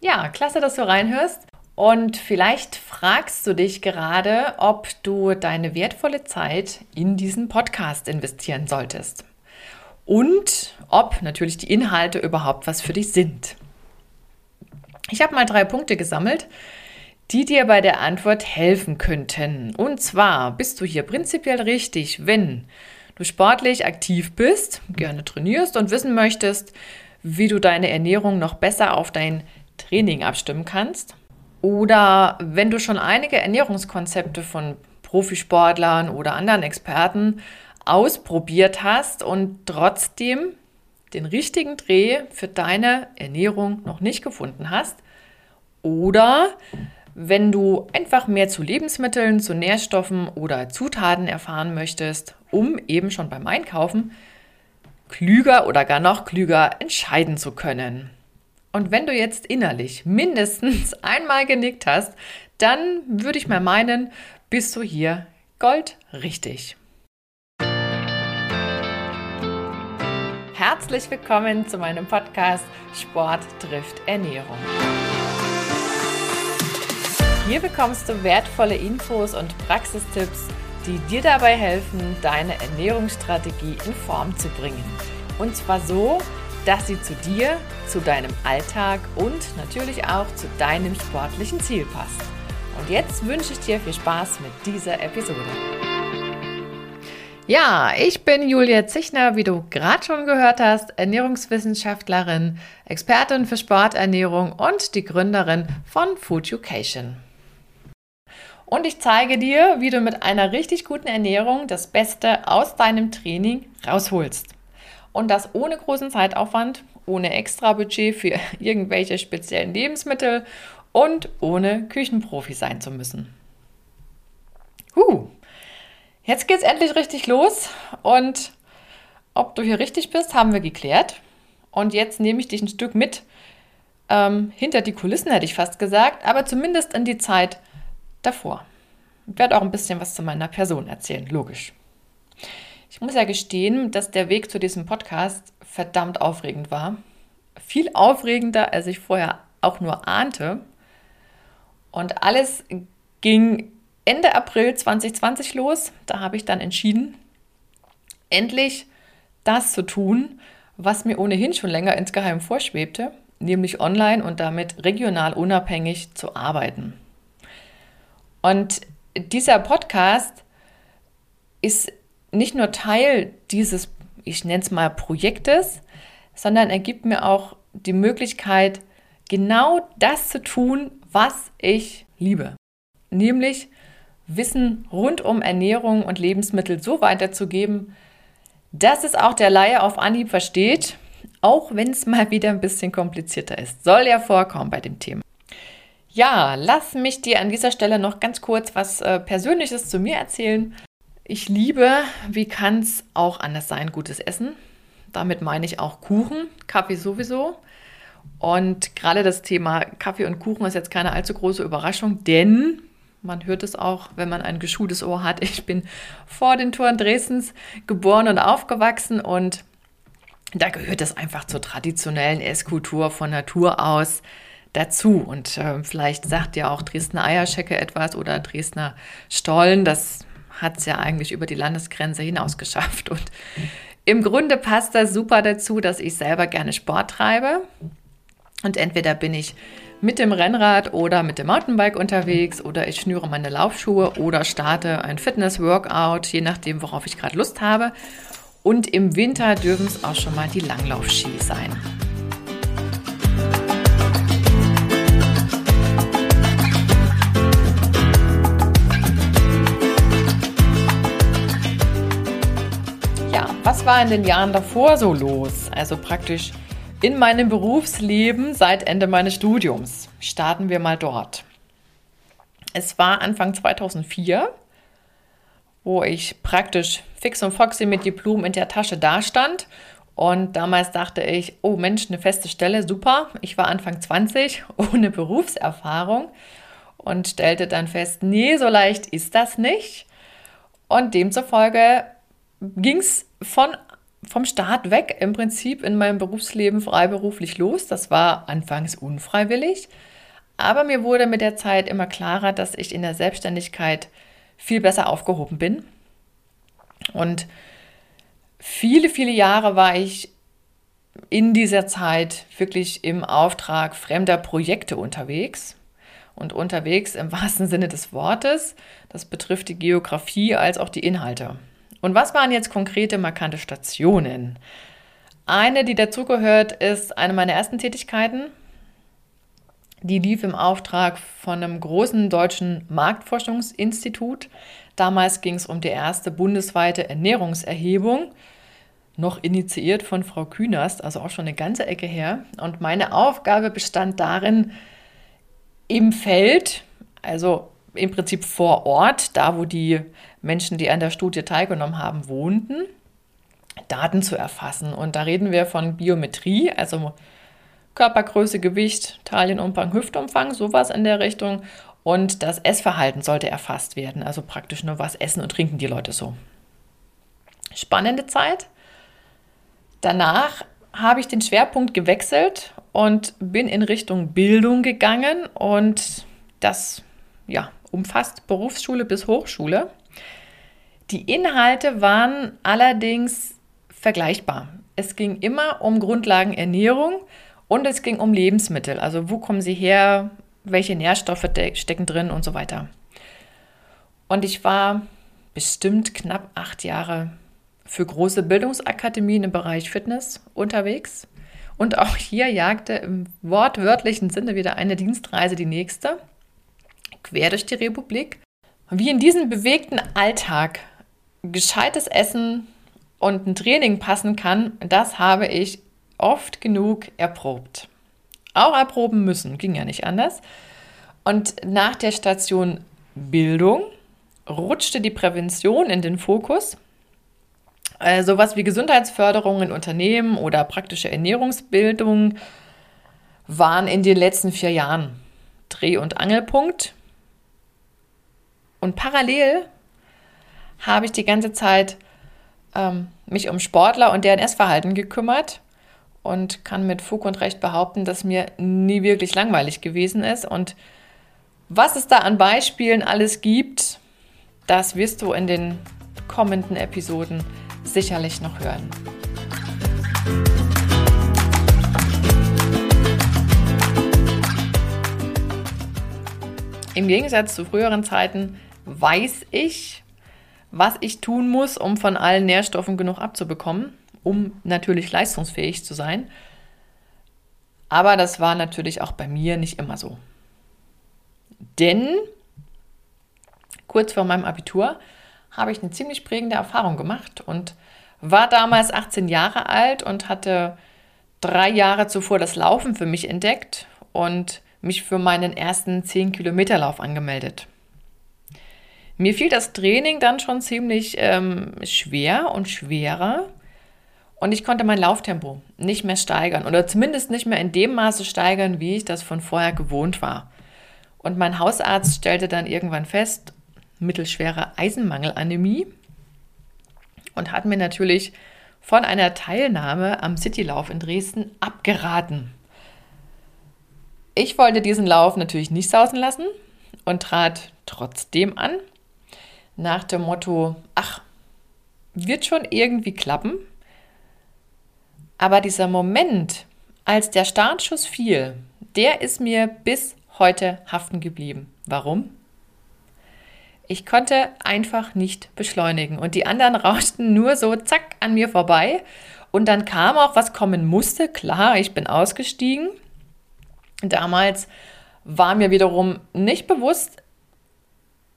Ja, klasse, dass du reinhörst. Und vielleicht fragst du dich gerade, ob du deine wertvolle Zeit in diesen Podcast investieren solltest. Und ob natürlich die Inhalte überhaupt was für dich sind. Ich habe mal drei Punkte gesammelt, die dir bei der Antwort helfen könnten. Und zwar bist du hier prinzipiell richtig, wenn du sportlich aktiv bist, gerne trainierst und wissen möchtest, wie du deine Ernährung noch besser auf dein Training abstimmen kannst. Oder wenn du schon einige Ernährungskonzepte von Profisportlern oder anderen Experten ausprobiert hast und trotzdem den richtigen Dreh für deine Ernährung noch nicht gefunden hast. Oder wenn du einfach mehr zu Lebensmitteln, zu Nährstoffen oder Zutaten erfahren möchtest, um eben schon beim Einkaufen klüger oder gar noch klüger entscheiden zu können. Und wenn du jetzt innerlich mindestens einmal genickt hast, dann würde ich mal meinen, bist du hier goldrichtig. Herzlich willkommen zu meinem Podcast Sport trifft Ernährung. Hier bekommst du wertvolle Infos und Praxistipps, die dir dabei helfen, deine Ernährungsstrategie in Form zu bringen. Und zwar so, dass sie zu dir, zu deinem Alltag und natürlich auch zu deinem sportlichen Ziel passt. Und jetzt wünsche ich dir viel Spaß mit dieser Episode. Ja, ich bin Julia Zichner, wie du gerade schon gehört hast, Ernährungswissenschaftlerin, Expertin für Sporternährung und die Gründerin von Food Education. Und ich zeige dir, wie du mit einer richtig guten Ernährung das Beste aus deinem Training rausholst. Und das ohne großen Zeitaufwand, ohne extra Budget für irgendwelche speziellen Lebensmittel und ohne Küchenprofi sein zu müssen. Huh. Jetzt geht's endlich richtig los und ob du hier richtig bist, haben wir geklärt. Und jetzt nehme ich dich ein Stück mit ähm, hinter die Kulissen, hätte ich fast gesagt, aber zumindest in die Zeit davor. Ich werde auch ein bisschen was zu meiner Person erzählen, logisch. Ich muss ja gestehen, dass der Weg zu diesem Podcast verdammt aufregend war. Viel aufregender, als ich vorher auch nur ahnte. Und alles ging Ende April 2020 los. Da habe ich dann entschieden, endlich das zu tun, was mir ohnehin schon länger insgeheim vorschwebte, nämlich online und damit regional unabhängig zu arbeiten. Und dieser Podcast ist nicht nur Teil dieses, ich nenne es mal Projektes, sondern er gibt mir auch die Möglichkeit, genau das zu tun, was ich liebe. Nämlich Wissen rund um Ernährung und Lebensmittel so weiterzugeben, dass es auch der Laie auf Anhieb versteht, auch wenn es mal wieder ein bisschen komplizierter ist. Soll ja vorkommen bei dem Thema. Ja, lass mich dir an dieser Stelle noch ganz kurz was äh, Persönliches zu mir erzählen. Ich liebe, wie kann es auch anders sein, gutes Essen. Damit meine ich auch Kuchen, Kaffee sowieso. Und gerade das Thema Kaffee und Kuchen ist jetzt keine allzu große Überraschung, denn man hört es auch, wenn man ein geschultes Ohr hat. Ich bin vor den Toren Dresdens geboren und aufgewachsen und da gehört es einfach zur traditionellen Esskultur von Natur aus dazu. Und äh, vielleicht sagt ja auch Dresdner Eierschecke etwas oder Dresdner Stollen. Das hat es ja eigentlich über die Landesgrenze hinaus geschafft. Und im Grunde passt das super dazu, dass ich selber gerne Sport treibe. Und entweder bin ich mit dem Rennrad oder mit dem Mountainbike unterwegs oder ich schnüre meine Laufschuhe oder starte ein Fitness-Workout, je nachdem, worauf ich gerade Lust habe. Und im Winter dürfen es auch schon mal die Langlaufski sein. War in den Jahren davor so los? Also praktisch in meinem Berufsleben seit Ende meines Studiums. Starten wir mal dort. Es war Anfang 2004, wo ich praktisch fix und foxy mit Diplom in der Tasche dastand. Und damals dachte ich, oh Mensch, eine feste Stelle, super. Ich war Anfang 20, ohne Berufserfahrung und stellte dann fest, nee, so leicht ist das nicht. Und demzufolge ging es von vom Start weg im Prinzip in meinem Berufsleben freiberuflich los. Das war anfangs unfreiwillig, aber mir wurde mit der Zeit immer klarer, dass ich in der Selbstständigkeit viel besser aufgehoben bin. Und viele, viele Jahre war ich in dieser Zeit wirklich im Auftrag fremder Projekte unterwegs. Und unterwegs im wahrsten Sinne des Wortes. Das betrifft die Geografie als auch die Inhalte. Und was waren jetzt konkrete markante Stationen? Eine, die dazugehört, ist eine meiner ersten Tätigkeiten. Die lief im Auftrag von einem großen deutschen Marktforschungsinstitut. Damals ging es um die erste bundesweite Ernährungserhebung, noch initiiert von Frau Künast, also auch schon eine ganze Ecke her. Und meine Aufgabe bestand darin, im Feld, also im Prinzip vor Ort, da wo die Menschen, die an der Studie teilgenommen haben, wohnten, Daten zu erfassen. Und da reden wir von Biometrie, also Körpergröße, Gewicht, Taillenumfang, Hüftumfang, sowas in der Richtung. Und das Essverhalten sollte erfasst werden, also praktisch nur was essen und trinken die Leute so. Spannende Zeit. Danach habe ich den Schwerpunkt gewechselt und bin in Richtung Bildung gegangen und das ja, umfasst Berufsschule bis Hochschule. Die Inhalte waren allerdings vergleichbar. Es ging immer um Grundlagenernährung und es ging um Lebensmittel. Also wo kommen sie her, welche Nährstoffe stecken drin und so weiter. Und ich war bestimmt knapp acht Jahre für große Bildungsakademien im Bereich Fitness unterwegs. Und auch hier jagte im wortwörtlichen Sinne wieder eine Dienstreise die nächste, quer durch die Republik. Wie in diesen bewegten Alltag gescheites Essen und ein Training passen kann, das habe ich oft genug erprobt. Auch erproben müssen, ging ja nicht anders. Und nach der Station Bildung rutschte die Prävention in den Fokus. Äh, sowas wie Gesundheitsförderung in Unternehmen oder praktische Ernährungsbildung waren in den letzten vier Jahren Dreh- und Angelpunkt. Und parallel habe ich die ganze Zeit ähm, mich um Sportler und deren Essverhalten gekümmert und kann mit Fug und Recht behaupten, dass mir nie wirklich langweilig gewesen ist. Und was es da an Beispielen alles gibt, das wirst du in den kommenden Episoden sicherlich noch hören. Im Gegensatz zu früheren Zeiten weiß ich, was ich tun muss, um von allen Nährstoffen genug abzubekommen, um natürlich leistungsfähig zu sein. Aber das war natürlich auch bei mir nicht immer so. Denn kurz vor meinem Abitur habe ich eine ziemlich prägende Erfahrung gemacht und war damals 18 Jahre alt und hatte drei Jahre zuvor das Laufen für mich entdeckt und mich für meinen ersten 10 Kilometer Lauf angemeldet. Mir fiel das Training dann schon ziemlich ähm, schwer und schwerer und ich konnte mein Lauftempo nicht mehr steigern oder zumindest nicht mehr in dem Maße steigern, wie ich das von vorher gewohnt war. Und mein Hausarzt stellte dann irgendwann fest, mittelschwere Eisenmangelanämie und hat mir natürlich von einer Teilnahme am Citylauf in Dresden abgeraten. Ich wollte diesen Lauf natürlich nicht sausen lassen und trat trotzdem an, nach dem Motto, ach, wird schon irgendwie klappen. Aber dieser Moment, als der Startschuss fiel, der ist mir bis heute haften geblieben. Warum? Ich konnte einfach nicht beschleunigen und die anderen rauschten nur so zack an mir vorbei. Und dann kam auch, was kommen musste. Klar, ich bin ausgestiegen Damals war mir wiederum nicht bewusst,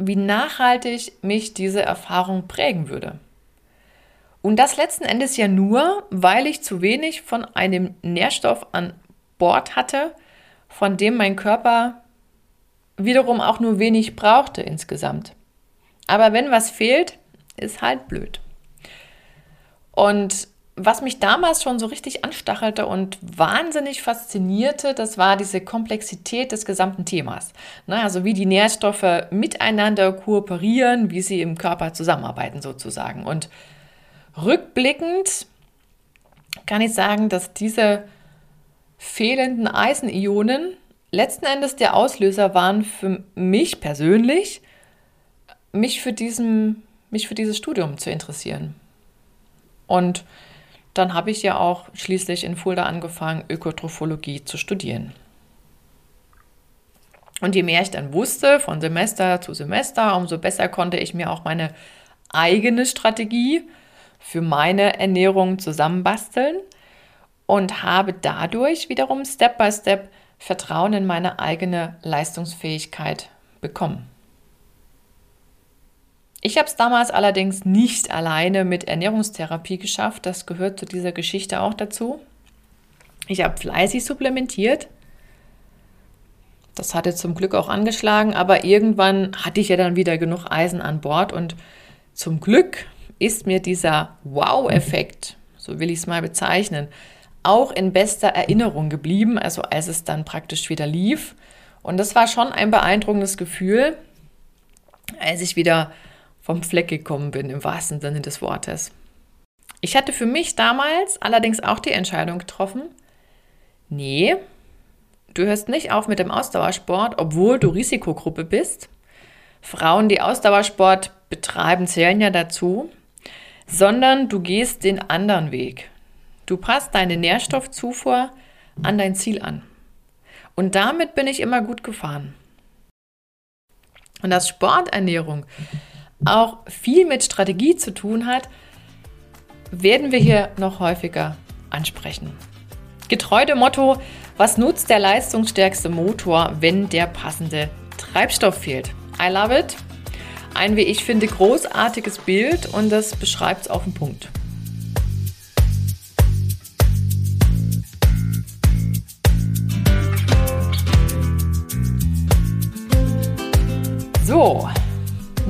wie nachhaltig mich diese Erfahrung prägen würde. Und das letzten Endes ja nur, weil ich zu wenig von einem Nährstoff an Bord hatte, von dem mein Körper wiederum auch nur wenig brauchte insgesamt. Aber wenn was fehlt, ist halt blöd. Und was mich damals schon so richtig anstachelte und wahnsinnig faszinierte, das war diese Komplexität des gesamten Themas. Na, also wie die Nährstoffe miteinander kooperieren, wie sie im Körper zusammenarbeiten sozusagen. Und rückblickend kann ich sagen, dass diese fehlenden Eisenionen letzten Endes der Auslöser waren für mich persönlich, mich für, diesen, mich für dieses Studium zu interessieren. Und dann habe ich ja auch schließlich in Fulda angefangen, Ökotrophologie zu studieren. Und je mehr ich dann wusste, von Semester zu Semester, umso besser konnte ich mir auch meine eigene Strategie für meine Ernährung zusammenbasteln und habe dadurch wiederum Step by Step Vertrauen in meine eigene Leistungsfähigkeit bekommen. Ich habe es damals allerdings nicht alleine mit Ernährungstherapie geschafft. Das gehört zu dieser Geschichte auch dazu. Ich habe fleißig supplementiert. Das hatte zum Glück auch angeschlagen, aber irgendwann hatte ich ja dann wieder genug Eisen an Bord und zum Glück ist mir dieser Wow-Effekt, so will ich es mal bezeichnen, auch in bester Erinnerung geblieben, also als es dann praktisch wieder lief. Und das war schon ein beeindruckendes Gefühl, als ich wieder vom Fleck gekommen bin, im wahrsten Sinne des Wortes. Ich hatte für mich damals allerdings auch die Entscheidung getroffen, nee, du hörst nicht auf mit dem Ausdauersport, obwohl du Risikogruppe bist. Frauen, die Ausdauersport betreiben, zählen ja dazu, sondern du gehst den anderen Weg. Du passt deine Nährstoffzufuhr an dein Ziel an. Und damit bin ich immer gut gefahren. Und dass Sporternährung auch viel mit Strategie zu tun hat, werden wir hier noch häufiger ansprechen. Getreu dem Motto, was nutzt der leistungsstärkste Motor, wenn der passende Treibstoff fehlt? I love it. Ein, wie ich finde, großartiges Bild und das beschreibt es auf den Punkt.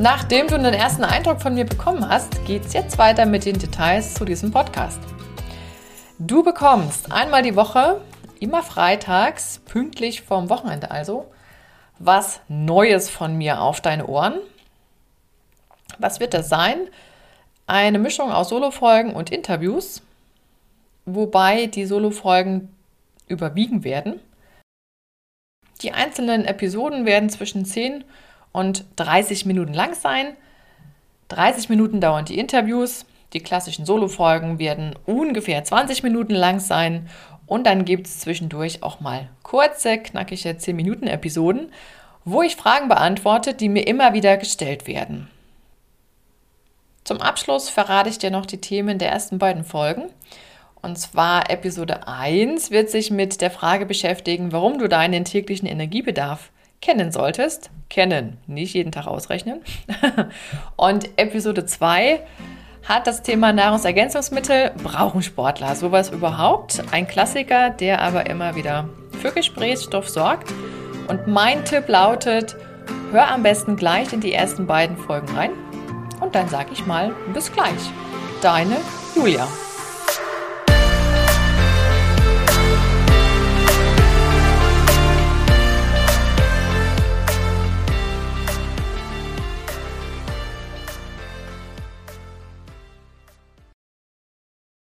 Nachdem du einen ersten Eindruck von mir bekommen hast, geht es jetzt weiter mit den Details zu diesem Podcast. Du bekommst einmal die Woche, immer freitags, pünktlich vorm Wochenende also, was Neues von mir auf deine Ohren. Was wird das sein? Eine Mischung aus Solofolgen und Interviews, wobei die Solofolgen überwiegen werden. Die einzelnen Episoden werden zwischen 10 und und 30 Minuten lang sein. 30 Minuten dauern die Interviews. Die klassischen Solo-Folgen werden ungefähr 20 Minuten lang sein. Und dann gibt es zwischendurch auch mal kurze, knackige 10-Minuten-Episoden, wo ich Fragen beantworte, die mir immer wieder gestellt werden. Zum Abschluss verrate ich dir noch die Themen der ersten beiden Folgen. Und zwar Episode 1 wird sich mit der Frage beschäftigen, warum du deinen täglichen Energiebedarf kennen solltest. Kennen, nicht jeden Tag ausrechnen. Und Episode 2 hat das Thema Nahrungsergänzungsmittel. Brauchen Sportler sowas überhaupt? Ein Klassiker, der aber immer wieder für Gesprächsstoff sorgt. Und mein Tipp lautet, hör am besten gleich in die ersten beiden Folgen rein. Und dann sage ich mal, bis gleich. Deine Julia.